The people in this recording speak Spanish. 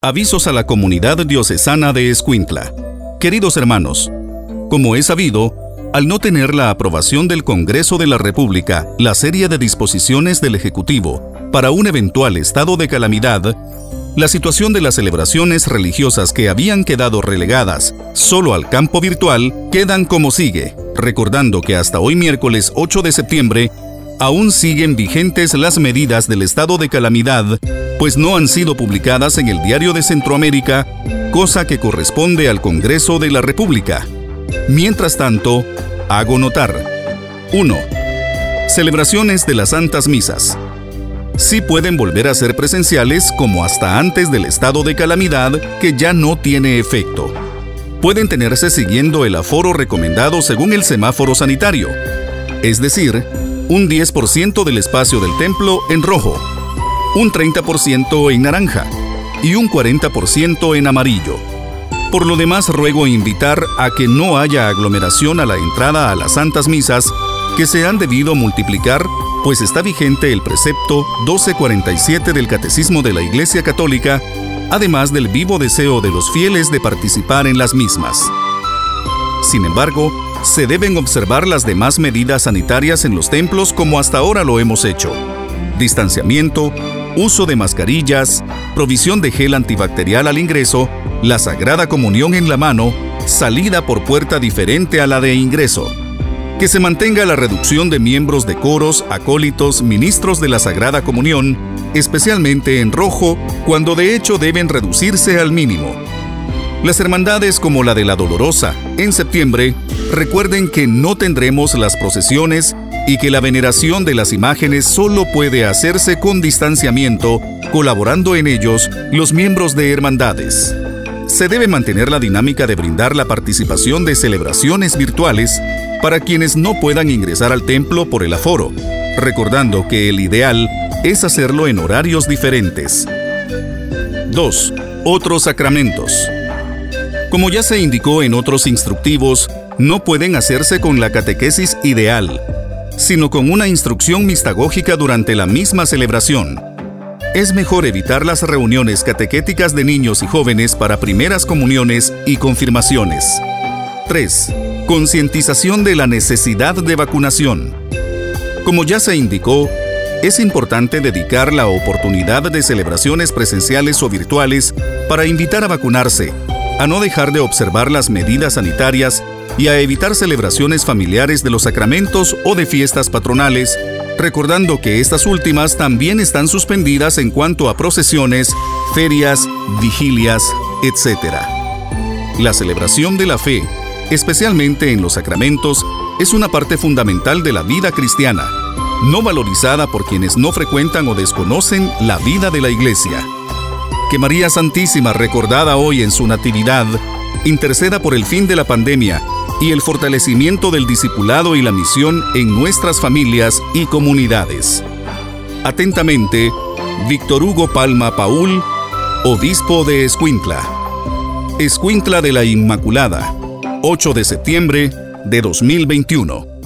Avisos a la comunidad diocesana de Escuintla. Queridos hermanos, como es sabido, al no tener la aprobación del Congreso de la República, la serie de disposiciones del Ejecutivo para un eventual estado de calamidad, la situación de las celebraciones religiosas que habían quedado relegadas solo al campo virtual quedan como sigue, recordando que hasta hoy miércoles 8 de septiembre aún siguen vigentes las medidas del estado de calamidad pues no han sido publicadas en el Diario de Centroamérica, cosa que corresponde al Congreso de la República. Mientras tanto, hago notar 1. Celebraciones de las Santas Misas. Sí pueden volver a ser presenciales como hasta antes del estado de calamidad que ya no tiene efecto. Pueden tenerse siguiendo el aforo recomendado según el semáforo sanitario, es decir, un 10% del espacio del templo en rojo un 30% en naranja y un 40% en amarillo. Por lo demás, ruego invitar a que no haya aglomeración a la entrada a las santas misas que se han debido multiplicar, pues está vigente el precepto 1247 del Catecismo de la Iglesia Católica, además del vivo deseo de los fieles de participar en las mismas. Sin embargo, se deben observar las demás medidas sanitarias en los templos como hasta ahora lo hemos hecho. Distanciamiento, uso de mascarillas, provisión de gel antibacterial al ingreso, la Sagrada Comunión en la mano, salida por puerta diferente a la de ingreso. Que se mantenga la reducción de miembros de coros, acólitos, ministros de la Sagrada Comunión, especialmente en rojo, cuando de hecho deben reducirse al mínimo. Las hermandades como la de la Dolorosa, en septiembre, recuerden que no tendremos las procesiones y que la veneración de las imágenes solo puede hacerse con distanciamiento, colaborando en ellos los miembros de hermandades. Se debe mantener la dinámica de brindar la participación de celebraciones virtuales para quienes no puedan ingresar al templo por el aforo, recordando que el ideal es hacerlo en horarios diferentes. 2. Otros sacramentos. Como ya se indicó en otros instructivos, no pueden hacerse con la catequesis ideal, sino con una instrucción mistagógica durante la misma celebración. Es mejor evitar las reuniones catequéticas de niños y jóvenes para primeras comuniones y confirmaciones. 3. Concientización de la necesidad de vacunación. Como ya se indicó, es importante dedicar la oportunidad de celebraciones presenciales o virtuales para invitar a vacunarse, a no dejar de observar las medidas sanitarias y a evitar celebraciones familiares de los sacramentos o de fiestas patronales, recordando que estas últimas también están suspendidas en cuanto a procesiones, ferias, vigilias, etc. La celebración de la fe, especialmente en los sacramentos, es una parte fundamental de la vida cristiana, no valorizada por quienes no frecuentan o desconocen la vida de la Iglesia. Que María Santísima, recordada hoy en su Natividad, interceda por el fin de la pandemia y el fortalecimiento del discipulado y la misión en nuestras familias y comunidades. Atentamente, Víctor Hugo Palma Paul, Obispo de Escuintla. Escuintla de la Inmaculada, 8 de septiembre de 2021.